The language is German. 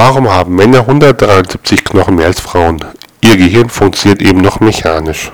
Warum haben Männer 173 Knochen mehr als Frauen? Ihr Gehirn funktioniert eben noch mechanisch.